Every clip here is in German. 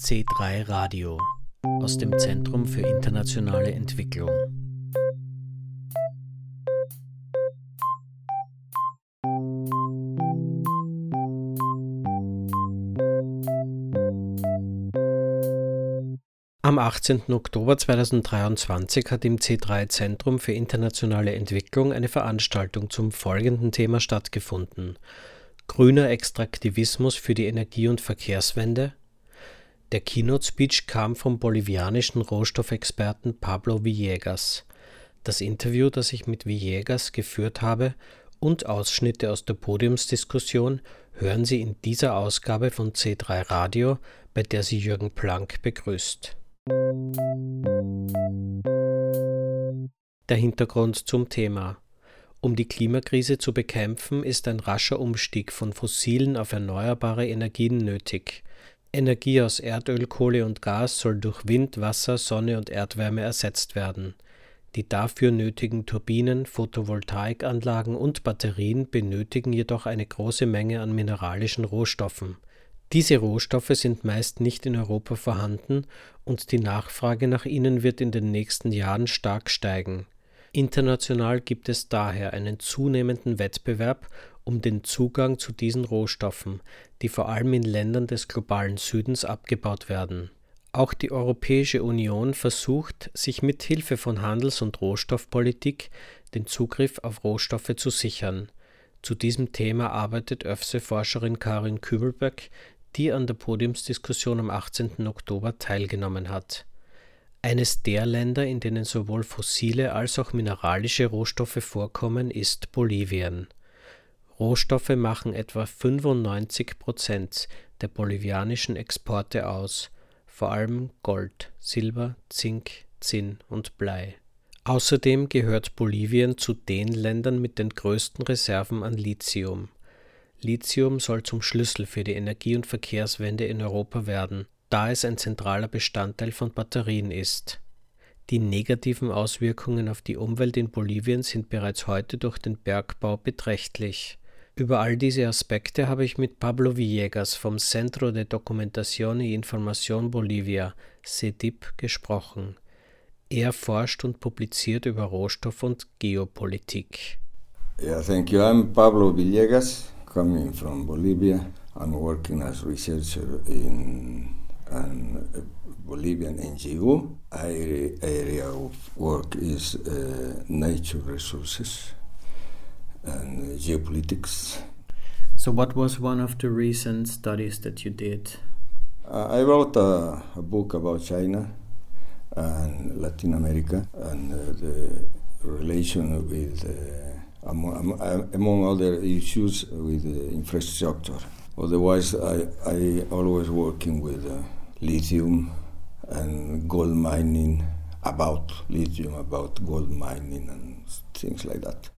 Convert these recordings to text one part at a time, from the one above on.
C3 Radio aus dem Zentrum für internationale Entwicklung. Am 18. Oktober 2023 hat im C3 Zentrum für internationale Entwicklung eine Veranstaltung zum folgenden Thema stattgefunden. Grüner Extraktivismus für die Energie- und Verkehrswende, der Keynote-Speech kam vom bolivianischen Rohstoffexperten Pablo Villegas. Das Interview, das ich mit Villegas geführt habe, und Ausschnitte aus der Podiumsdiskussion hören Sie in dieser Ausgabe von C3 Radio, bei der Sie Jürgen Planck begrüßt. Der Hintergrund zum Thema. Um die Klimakrise zu bekämpfen, ist ein rascher Umstieg von fossilen auf erneuerbare Energien nötig. Energie aus Erdöl, Kohle und Gas soll durch Wind, Wasser, Sonne und Erdwärme ersetzt werden. Die dafür nötigen Turbinen, Photovoltaikanlagen und Batterien benötigen jedoch eine große Menge an mineralischen Rohstoffen. Diese Rohstoffe sind meist nicht in Europa vorhanden und die Nachfrage nach ihnen wird in den nächsten Jahren stark steigen. International gibt es daher einen zunehmenden Wettbewerb um den Zugang zu diesen Rohstoffen, die vor allem in Ländern des globalen Südens abgebaut werden. Auch die Europäische Union versucht, sich mit Hilfe von Handels- und Rohstoffpolitik den Zugriff auf Rohstoffe zu sichern. Zu diesem Thema arbeitet ÖFSE-Forscherin Karin Kübelberg, die an der Podiumsdiskussion am 18. Oktober teilgenommen hat. Eines der Länder, in denen sowohl fossile als auch mineralische Rohstoffe vorkommen, ist Bolivien. Rohstoffe machen etwa 95 Prozent der bolivianischen Exporte aus, vor allem Gold, Silber, Zink, Zinn und Blei. Außerdem gehört Bolivien zu den Ländern mit den größten Reserven an Lithium. Lithium soll zum Schlüssel für die Energie- und Verkehrswende in Europa werden, da es ein zentraler Bestandteil von Batterien ist. Die negativen Auswirkungen auf die Umwelt in Bolivien sind bereits heute durch den Bergbau beträchtlich. Über all diese Aspekte habe ich mit Pablo Villegas vom Centro de Documentación y Información Bolivia, CEDIP, gesprochen. Er forscht und publiziert über Rohstoff- und Geopolitik. Yeah, thank you. I'm Pablo Villegas, coming from Bolivia. I'm working as researcher in an Bolivian NGO. Our area of work is uh, nature resources and uh, geopolitics. So, what was one of the recent studies that you did? Uh, I wrote a, a, book about China and Latin America and uh, the relation with, uh, among, among, other issues, with infrastructure. Otherwise, I, I always working with uh, lithium and gold mining, about lithium, about gold mining and things like that.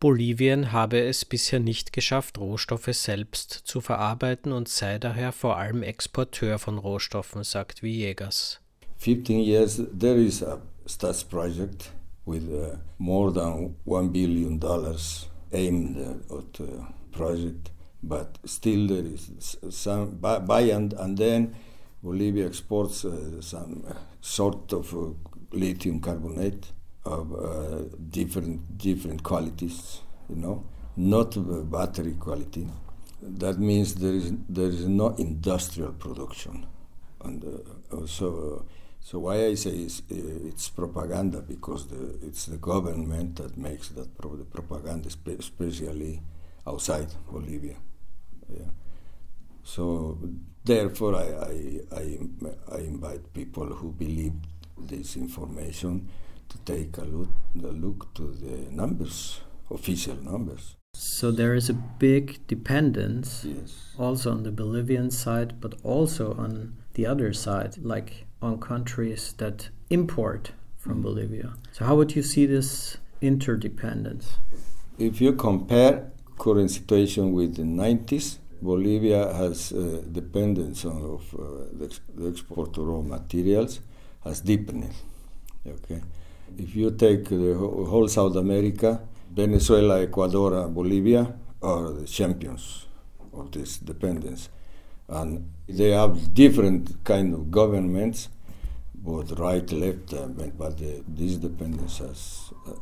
Bolivien habe es bisher nicht geschafft, Rohstoffe selbst zu verarbeiten und sei daher vor allem Exporteur von Rohstoffen, sagt Villegas. 15 years there is a STATS project with uh, more than 1 billion dollars aimed at the project, but still there is some buy and, and then Bolivia exports uh, some sort of uh, lithium carbonate of uh, different different qualities, you know, not battery quality. That means there is there is no industrial production, and uh, so so why I say it's, it's propaganda because the, it's the government that makes that pro the propaganda, especially outside Bolivia. Yeah. So therefore, I, I, I, I invite people who believe this information to take a look, a look to the numbers, official numbers. So there is a big dependence yes. also on the Bolivian side, but also on the other side, like on countries that import from mm. Bolivia. So how would you see this interdependence? If you compare current situation with the 90s, Bolivia has uh, dependence on of, uh, the, the export of raw materials has deepened. Okay, if you take the whole South America, Venezuela, Ecuador, Bolivia are the champions of this dependence. And they have different kind of governments, both right, left, but the, this dependence has, uh,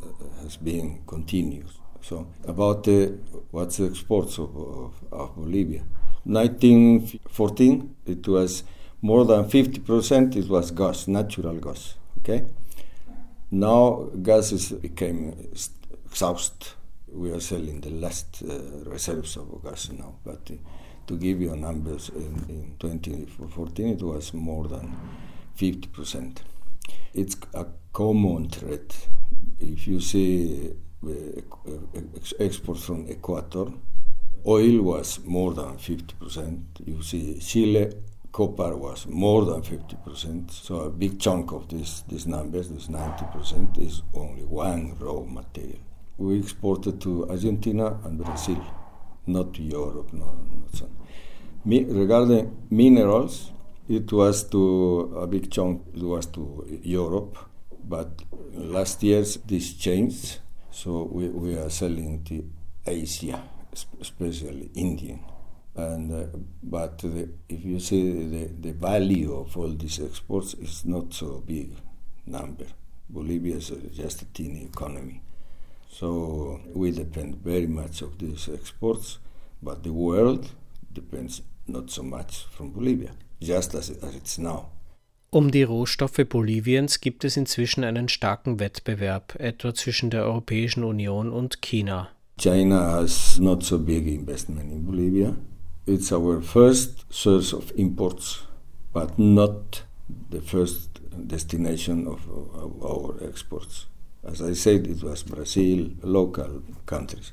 has been continuous. So about what's the exports of, of, of Bolivia. 1914, it was more than 50%, it was gas, natural gas, okay? Now gas is, became exhausted. We are selling the last uh, reserves of gas now, but uh, to give you numbers, in, in 2014 it was more than 50%. It's a common threat. If you see uh, exports from Ecuador, oil was more than 50%. You see Chile, copper was more than 50%. So a big chunk of this, these numbers, this 90%, is only one raw material. We exported to Argentina and Brazil, not to Europe, no, not so. Me, regarding minerals, it was to a big chunk, it was to Europe, but last years this changed, so we, we are selling to Asia, especially Indian. And, uh, but the, if you see the, the value of all these exports is not so big number. Bolivia is just a teeny economy. So we depend very much of these exports, but the world depends not so much from Bolivia, just as, as it's now. Um die Rohstoffe Boliviens gibt es inzwischen einen starken Wettbewerb, etwa zwischen der Europäischen Union und China. China has not so big investment in Bolivia. It's our first source of imports, but not the first destination of, of our exports. As I said, it was Brazil, local countries.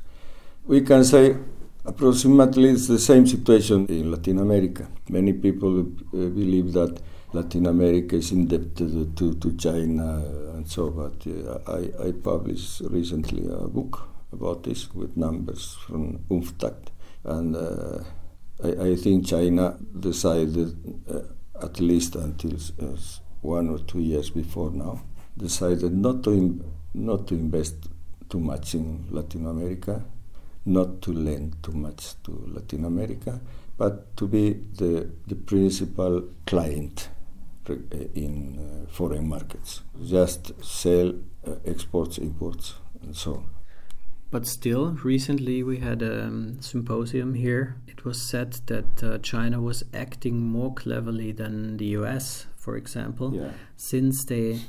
We can say approximately it's the same situation in Latin America. Many people uh, believe that Latin America is indebted to, to China and so, but uh, I, I published recently a book about this with numbers from UNFTAC. And uh, I, I, think China decided, uh, at least until uh, one or two years before now, decided not to, not to invest too much in Latin America, not to lend too much to Latin America, but to be the, the principal client in uh, foreign markets. Just sell uh, exports, imports, and so on. But still, recently we had a um, symposium here. It was said that uh, China was acting more cleverly than the US, for example, Yeah. since they,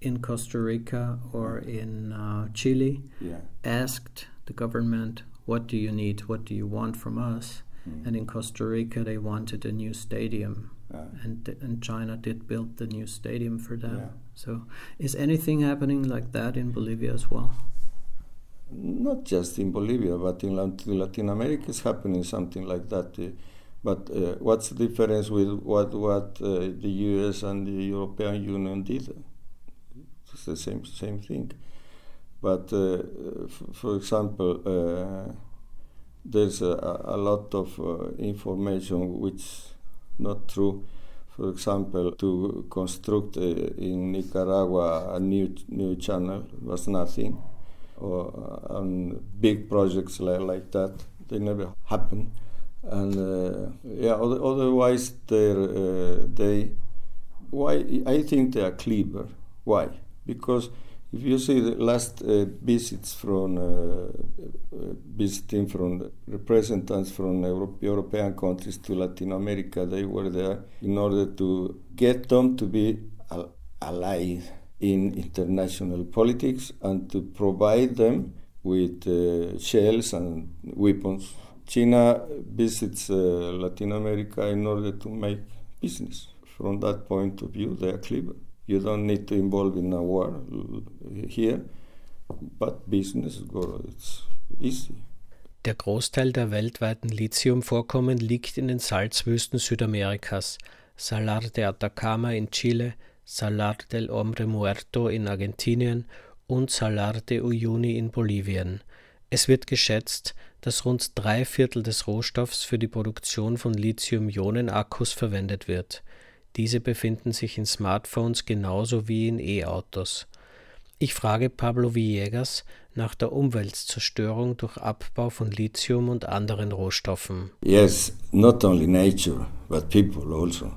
in Costa Rica or in uh, Chile, Yeah. asked the government, What do you need? What do you want from us? Mm. And in Costa Rica, they wanted a new stadium. Uh, And, and China did build the new stadium for them. Yeah. So, is anything happening like that in Bolivia as well? Not just in Bolivia, but in Lat- Latin America is happening something like that. uh, But uh, what's the difference with what what uh, the U.S. and the European Union did? It's the same same thing. But uh, for example, there's a, a lot of information which not true. For example, to construct in Nicaragua a new new channel was nothing or uh, on big projects like, like that. They never happen. And uh, yeah, oth- otherwise they're, uh, they, why, I think they are clever. Why? Because if you see the last uh, visits from, uh, uh, visiting from representatives from Euro- European countries to Latin America, they were there in order to get them to be al- allied in international politics and to provide them with uh, shells and weapons. China visits uh, Latin America in order to make business. From that point of view, they are clever. You don't need to involve in a war here, but business it's easy. Der Großteil der weltweiten Lithiumvorkommen liegt in den Salzwüsten Südamerikas, Salar de Atacama in Chile, Salar del Hombre Muerto in Argentinien und Salar de Uyuni in Bolivien. Es wird geschätzt, dass rund drei Viertel des Rohstoffs für die Produktion von Lithium-Ionen-Akkus verwendet wird. Diese befinden sich in Smartphones genauso wie in E-Autos. Ich frage Pablo Villegas nach der Umweltzerstörung durch Abbau von Lithium und anderen Rohstoffen. Yes, not only nature, but people also.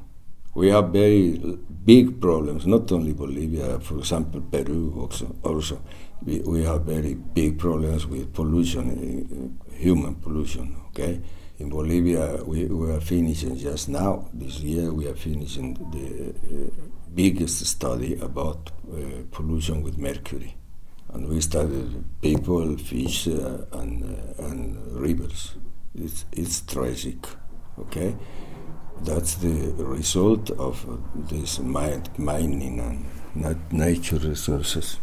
We have very big problems, not only Bolivia, for example, Peru also. also. We, we have very big problems with pollution, uh, human pollution, okay? In Bolivia, we, we are finishing just now, this year, we are finishing the uh, biggest study about uh, pollution with mercury. And we studied people, fish, and, and rivers. It's, it's tragic, okay? That's the result of this mining and not nature resources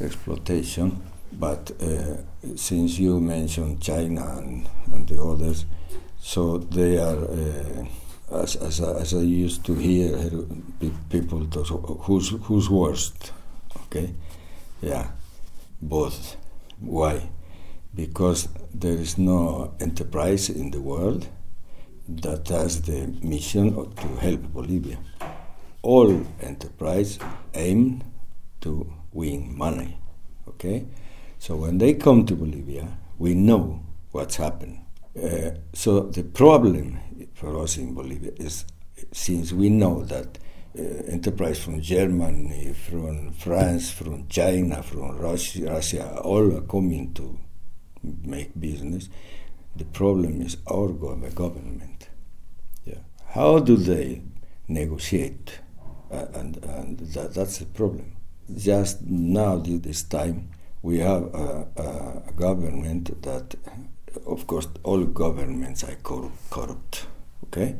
exploitation. But uh, since you mentioned China and, and, the others, so they are uh, as, as, I, as I used to hear people talk, who's, who's worst? Okay, yeah, both. Why? Because there is no enterprise in the world that has the mission to help Bolivia. All enterprise aim to win money. Okay, so when they come to Bolivia, we know what's happened. Uh, so the problem for us in Bolivia is since we know that uh, enterprise from Germany, from France, from China, from Russia, Russia, all are coming to make business. The problem is our government. How do they negotiate? Uh, and and that, that's the problem. Just now, this time, we have a, a government that, of course, all governments are corrupt okay?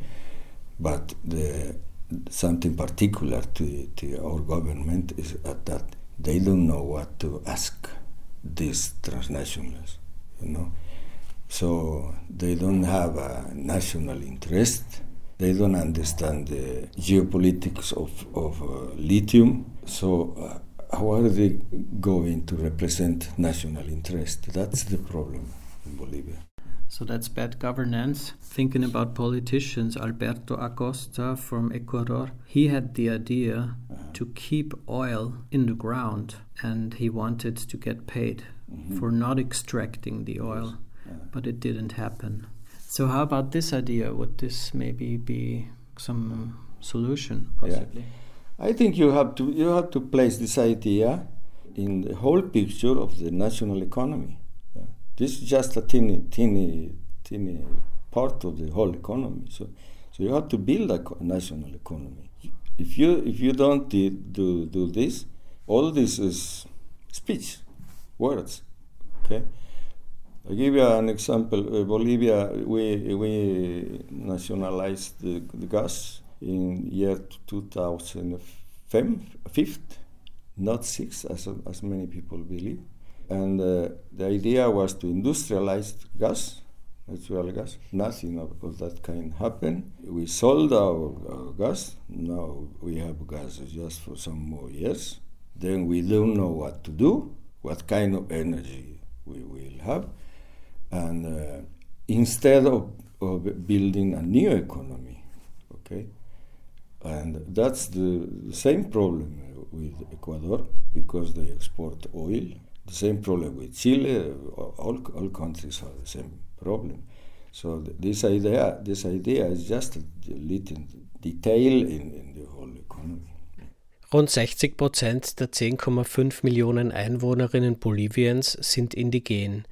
But the, something particular to, to our government is that they don't know what to ask these transnationals, you know. So they don't have a national interest. They don't understand the geopolitics of, of uh, lithium. So uh, how are they going to represent national interest? That's the problem in Bolivia. So that's bad governance. Thinking about politicians, Alberto Acosta from Ecuador, he had the idea to keep oil in the ground and he wanted to get paid mm-hmm. for not extracting the oil, yeah. but it didn't happen. So, how about this idea? Would this maybe be some solution, possibly? Yeah. I think you have to you have to place this idea in the whole picture of the national economy. This is just a teeny, teeny, teeny part of the whole economy. So, so you have to build a national economy. If you if you don't do do this, all this is speech, words. Okay. I give you an example. Uh, Bolivia, we we nationalized the, the gas in year 2005, not six, as as many people believe. And uh, the idea was to industrialize gas, natural gas. Nothing of, of that kind happened. We sold our, our, gas. Now we have gas just for some more years. Then we don't know what to do, what kind of energy we will have. And uh, instead of, of building a new economy, okay, and that's the, the same problem with Ecuador because they export oil the same problem with Chile. All, all countries have the same problem. So this idea, this idea is just a little detail in, in the whole economy. Rund 60 Prozent der 10,5 Millionen Einwohnerinnen Boliviens sind indigen.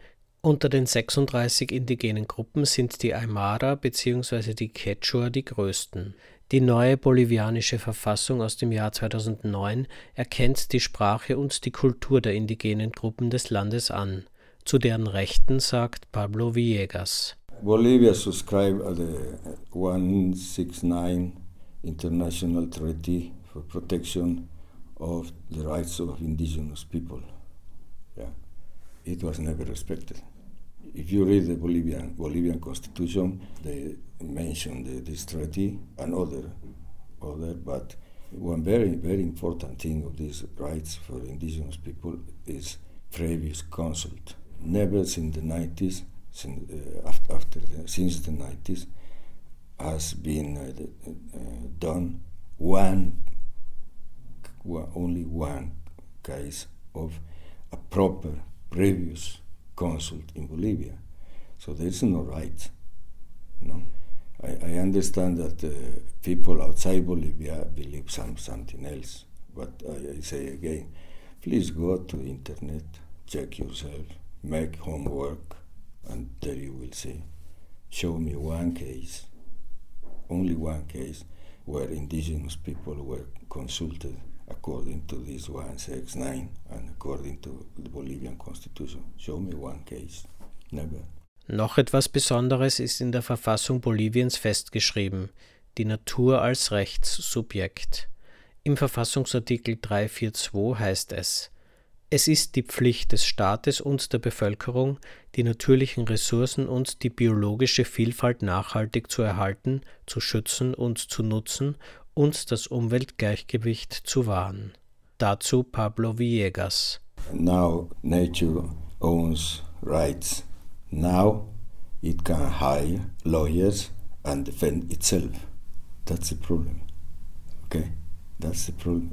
Unter den 36 indigenen Gruppen sind die Aymara bzw. die Quechua die größten. Die neue bolivianische Verfassung aus dem Jahr 2009 erkennt die Sprache und die Kultur der indigenen Gruppen des Landes an. Zu deren Rechten sagt Pablo Villegas. Bolivia subscribed the 169 International Treaty for Protection of the Rights of Indigenous People. Yeah. It was never respected. If you read the Bolivian Bolivian constitution, they mention the, this treaty and other, other, but one very very important thing of these rights for indigenous people is previous consult. Never since the 90s, since, uh, after the, since the 90s, has been uh, uh, done one, only one case of a proper previous consult in Bolivia. So there's no right. No? I, I understand that uh, people outside Bolivia believe some, something else, but I, I say again, please go to the internet, check yourself, make homework, and there you will see. Show me one case, only one case, where indigenous people were consulted according to this 169 and according to the Bolivian constitution. Show me one case. Never. Noch etwas Besonderes ist in der Verfassung Boliviens festgeschrieben, die Natur als Rechtssubjekt. Im Verfassungsartikel 342 heißt es, es ist die Pflicht des Staates und der Bevölkerung, die natürlichen Ressourcen und die biologische Vielfalt nachhaltig zu erhalten, zu schützen und zu nutzen und das Umweltgleichgewicht zu wahren. Dazu Pablo Villegas. Now nature owns rights. Now it can hire lawyers and defend itself. That's the problem. Okay? That's the problem.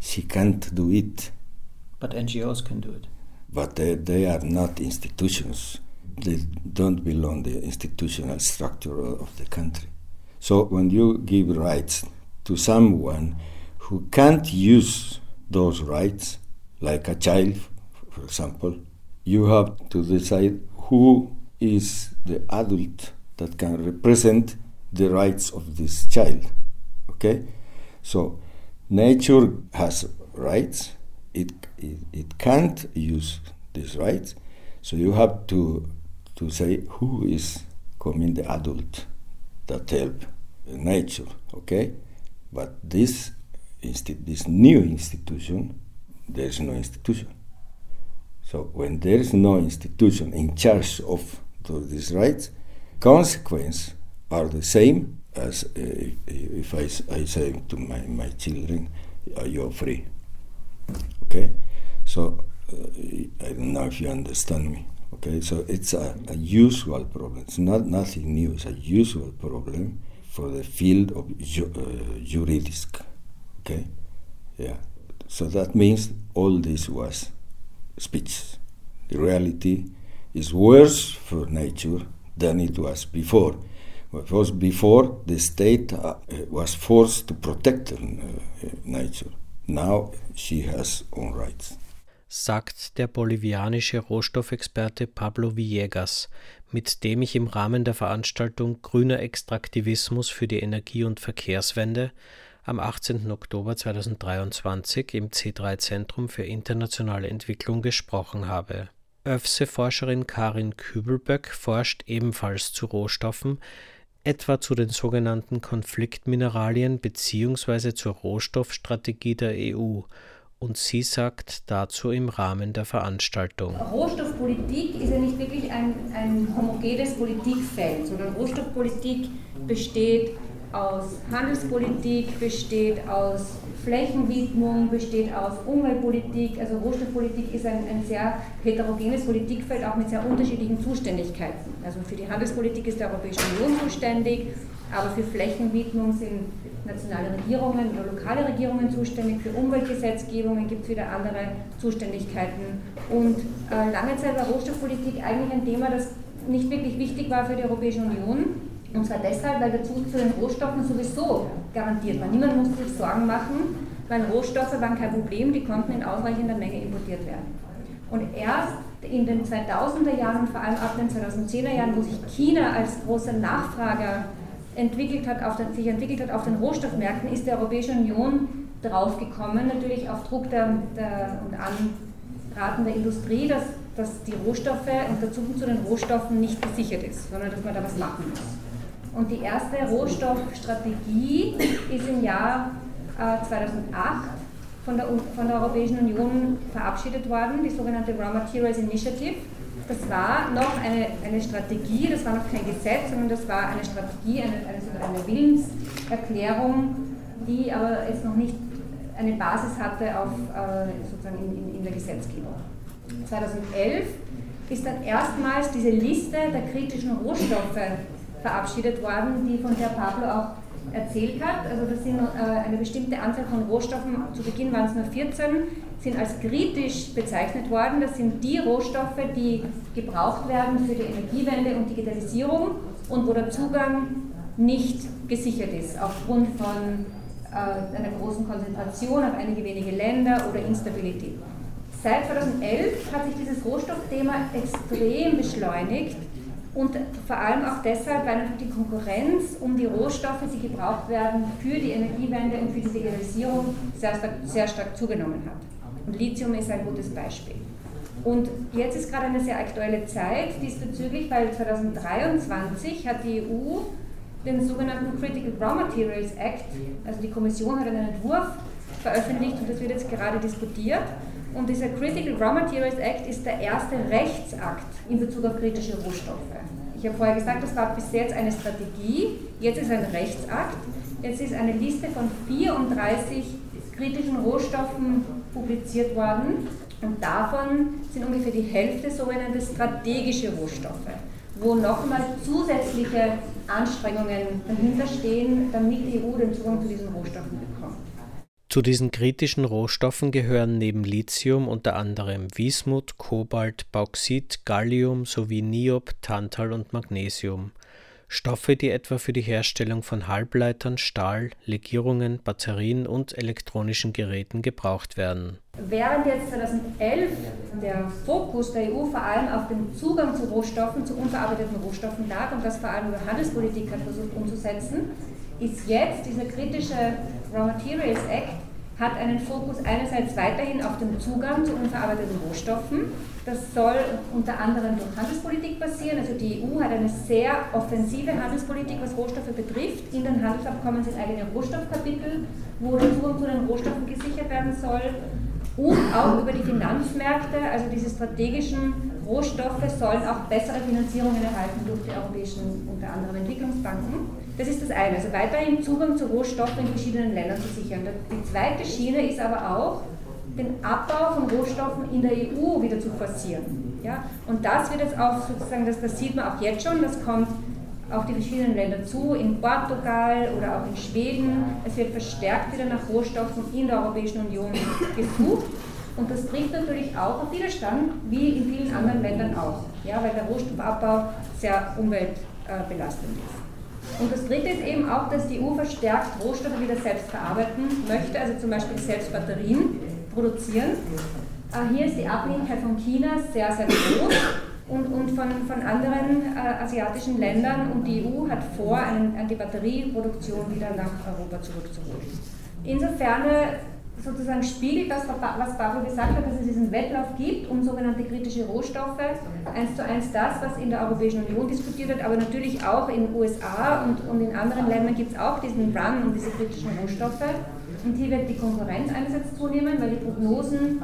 She can't do it. But NGOs can do it. But they, they are not institutions. They don't belong the institutional structure of the country. So when you give rights to someone who can't use those rights, like a child, for example, you have to decide who is the adult that can represent the rights of this child. Okay? So, nature has rights, it, it, it can't use these rights, so you have to, to say who is coming the adult that help nature. Okay? But this, this new institution, there is no institution. So when there is no institution in charge of these rights, consequences are the same as uh, if I, I say to my, my children, you're free. Okay? So uh, I don't know if you understand me. Okay, so it's a, a usual problem. It's not nothing new. It's a usual problem for the field of ju- uh, juridics. Okay, yeah. So that means all this was speech. The reality is worse for nature than it was before. Because before the state uh, was forced to protect uh, nature. Now she has own rights. Sagt der bolivianische Rohstoffexperte Pablo Villegas, mit dem ich im Rahmen der Veranstaltung Grüner Extraktivismus für die Energie- und Verkehrswende am 18. Oktober 2023 im C3 Zentrum für internationale Entwicklung gesprochen habe. ÖFSE-Forscherin Karin Kübelböck forscht ebenfalls zu Rohstoffen, etwa zu den sogenannten Konfliktmineralien bzw. zur Rohstoffstrategie der EU und sie sagt dazu im Rahmen der Veranstaltung. Rohstoffpolitik ist ja nicht wirklich ein, ein homogenes Politikfeld, sondern Rohstoffpolitik besteht aus Handelspolitik, besteht aus Flächenwidmung, besteht aus Umweltpolitik. Also Rohstoffpolitik ist ein, ein sehr heterogenes Politikfeld, auch mit sehr unterschiedlichen Zuständigkeiten. Also für die Handelspolitik ist die Europäische Union zuständig, aber für Flächenwidmung sind nationale Regierungen oder lokale Regierungen zuständig, für Umweltgesetzgebungen gibt es wieder andere Zuständigkeiten. Und äh, lange Zeit war Rohstoffpolitik eigentlich ein Thema, das nicht wirklich wichtig war für die Europäische Union. Und zwar deshalb, weil der Zugang zu den Rohstoffen sowieso garantiert war. Niemand musste sich Sorgen machen, weil Rohstoffe waren kein Problem, die konnten in ausreichender Menge importiert werden. Und erst in den 2000er Jahren und vor allem ab den 2010er Jahren, wo sich China als großer Nachfrager entwickelt hat, auf den, sich entwickelt hat auf den Rohstoffmärkten, ist die Europäische Union draufgekommen, natürlich auf Druck der, der, und Anraten der Industrie, dass, dass die Rohstoffe und der Zugang zu den Rohstoffen nicht gesichert ist, sondern dass man da was machen muss. Und die erste Rohstoffstrategie ist im Jahr äh, 2008 von der, von der Europäischen Union verabschiedet worden, die sogenannte Raw Materials Initiative das war noch eine, eine Strategie, das war noch kein Gesetz, sondern das war eine Strategie, eine, eine, eine Willenserklärung, die aber jetzt noch nicht eine Basis hatte auf, äh, sozusagen in, in, in der Gesetzgebung. 2011 ist dann erstmals diese Liste der kritischen Rohstoffe verabschiedet worden, die von der Pablo auch erzählt hat. Also das sind äh, eine bestimmte Anzahl von Rohstoffen, zu Beginn waren es nur 14, sind als kritisch bezeichnet worden. Das sind die Rohstoffe, die gebraucht werden für die Energiewende und Digitalisierung und wo der Zugang nicht gesichert ist aufgrund von äh, einer großen Konzentration auf einige wenige Länder oder Instabilität. Seit 2011 hat sich dieses Rohstoffthema extrem beschleunigt und vor allem auch deshalb, weil die Konkurrenz um die Rohstoffe, die gebraucht werden für die Energiewende und für die Digitalisierung, sehr sehr stark zugenommen hat. Und Lithium ist ein gutes Beispiel. Und jetzt ist gerade eine sehr aktuelle Zeit diesbezüglich, weil 2023 hat die EU den sogenannten Critical Raw Materials Act, also die Kommission hat einen Entwurf veröffentlicht und das wird jetzt gerade diskutiert. Und dieser Critical Raw Materials Act ist der erste Rechtsakt in Bezug auf kritische Rohstoffe. Ich habe vorher gesagt, das war bis jetzt eine Strategie, jetzt ist ein Rechtsakt, jetzt ist eine Liste von 34 kritischen Rohstoffen publiziert worden und davon sind ungefähr die Hälfte sogenannte strategische Rohstoffe, wo nochmal zusätzliche Anstrengungen dahinter stehen, damit die EU den Zugang zu diesen Rohstoffen bekommt. Zu diesen kritischen Rohstoffen gehören neben Lithium unter anderem Wismut, Kobalt, Bauxit, Gallium sowie Niob, Tantal und Magnesium. Stoffe, die etwa für die Herstellung von Halbleitern, Stahl, Legierungen, Batterien und elektronischen Geräten gebraucht werden. Während jetzt 2011 der Fokus der EU vor allem auf den Zugang zu Rohstoffen, zu unverarbeiteten Rohstoffen lag und das vor allem über Handelspolitik hat versucht umzusetzen, ist jetzt dieser kritische Raw Materials Act hat einen Fokus einerseits weiterhin auf den Zugang zu unverarbeiteten Rohstoffen. Das soll unter anderem durch Handelspolitik passieren. Also die EU hat eine sehr offensive Handelspolitik, was Rohstoffe betrifft. In den Handelsabkommen sind eigene Rohstoffkapitel, wo der Zugang zu den Rohstoffen gesichert werden soll. Und auch über die Finanzmärkte, also diese strategischen Rohstoffe sollen auch bessere Finanzierungen erhalten durch die europäischen, unter anderem Entwicklungsbanken. Das ist das eine, also weiterhin Zugang zu Rohstoffen in verschiedenen Ländern zu sichern. Die zweite Schiene ist aber auch, den Abbau von Rohstoffen in der EU wieder zu forcieren. Ja? Und das wird jetzt auch sozusagen, das, das sieht man auch jetzt schon, das kommt auf die verschiedenen Länder zu, in Portugal oder auch in Schweden. Es wird verstärkt wieder nach Rohstoffen in der Europäischen Union gesucht. Und das trifft natürlich auch auf Widerstand, wie in vielen anderen Ländern auch, ja, weil der Rohstoffabbau sehr umweltbelastend ist. Und das Dritte ist eben auch, dass die EU verstärkt Rohstoffe wieder selbst verarbeiten möchte, also zum Beispiel selbst Batterien produzieren. Äh, hier ist die Abhängigkeit von China sehr, sehr groß und, und von, von anderen äh, asiatischen Ländern und die EU hat vor, einen, die Batterieproduktion wieder nach Europa zurückzuholen. Insofern sozusagen spiegelt das, was Pablo gesagt hat, dass es diesen Wettlauf gibt um sogenannte kritische Rohstoffe, eins zu eins das, was in der Europäischen Union diskutiert wird, aber natürlich auch in den USA und, und in anderen Ländern gibt es auch diesen Run um diese kritischen Rohstoffe. Und hier wird die Konkurrenz einerseits zunehmen, weil die Prognosen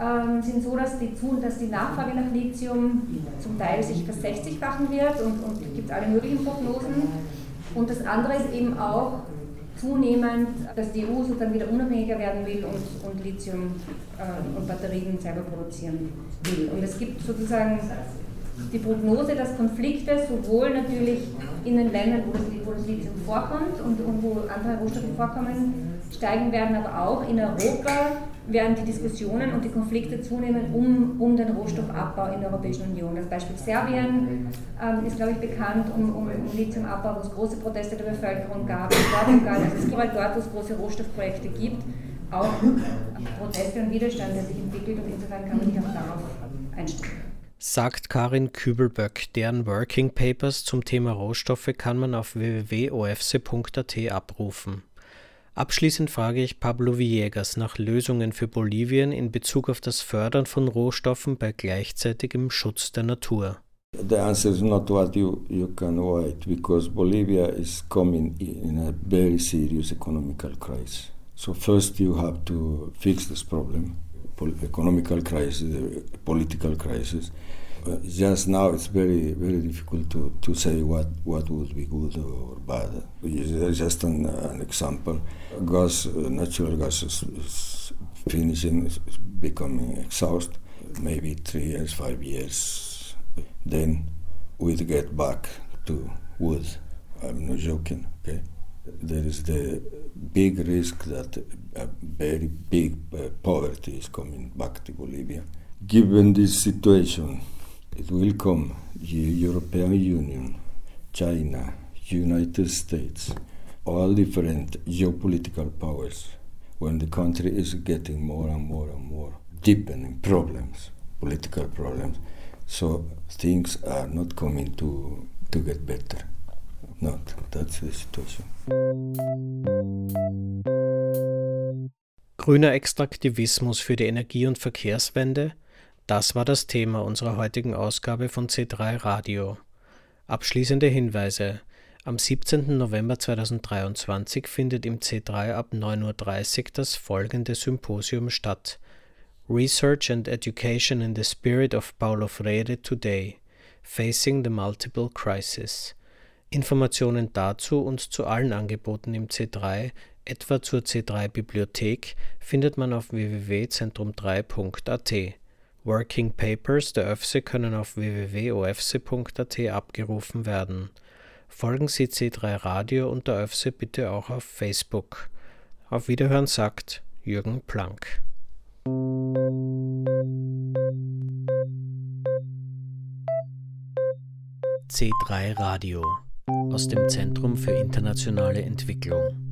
ähm, sind so, dass die, dass die Nachfrage nach Lithium zum Teil sich versechzigfachen wird und es gibt alle möglichen Prognosen. Und das andere ist eben auch, zunehmend, dass die EU sozusagen wieder unabhängiger werden will und, und Lithium äh, und Batterien selber produzieren will. Und es gibt sozusagen die Prognose, dass Konflikte sowohl natürlich in den Ländern, wo das, Lithium vorkommt und, und wo andere Rohstoffe vorkommen, steigen werden, aber auch in Europa werden die Diskussionen und die Konflikte zunehmen um, um den Rohstoffabbau in der Europäischen Union. Das Beispiel Serbien ähm, ist, glaube ich, bekannt um, um, um Lithiumabbau, wo es große Proteste der Bevölkerung gab. Portugal, also es gibt halt dort, wo es große Rohstoffprojekte gibt, auch Proteste und Widerstand, der sich entwickelt und insofern kann man sich auch darauf einstellen. Sagt Karin Kübelböck, deren Working Papers zum Thema Rohstoffe kann man auf www.ofse.at abrufen. Abschließend frage ich Pablo Villegas nach Lösungen für Bolivien in Bezug auf das Fördern von Rohstoffen bei gleichzeitigem Schutz der Natur. The answer is not what you, you can write because Bolivia is coming in a very serious economical crisis. So first you have to fix this problem, economical crisis, political crisis. Just now it's very very difficult to, to say what, what would be good or bad. Just an, an example, gas, natural gas is, is finishing, is becoming exhaust. Maybe three years, five years, then we'd get back to wood. I'm not joking. Okay, there is the big risk that a very big uh, poverty is coming back to Bolivia. Given this situation, it will come the European Union, China, United States, all different geopolitical powers when the country is getting more and more and more deepening problems, political problems. So things are not coming to, to get better. Not. That's the situation. Grüner Extraktivismus für die Energie- und Verkehrswende? Das war das Thema unserer heutigen Ausgabe von C3 Radio. Abschließende Hinweise. Am 17. November 2023 findet im C3 ab 9.30 Uhr das folgende Symposium statt. Research and Education in the Spirit of Paulo Freire Today Facing the Multiple Crisis. Informationen dazu und zu allen Angeboten im C3, etwa zur C3 Bibliothek, findet man auf www.zentrum3.at. Working Papers der ÖFSE können auf www.ofse.at abgerufen werden. Folgen Sie C3 Radio und der ÖFSE bitte auch auf Facebook. Auf Wiederhören sagt Jürgen Planck. C3 Radio aus dem Zentrum für internationale Entwicklung.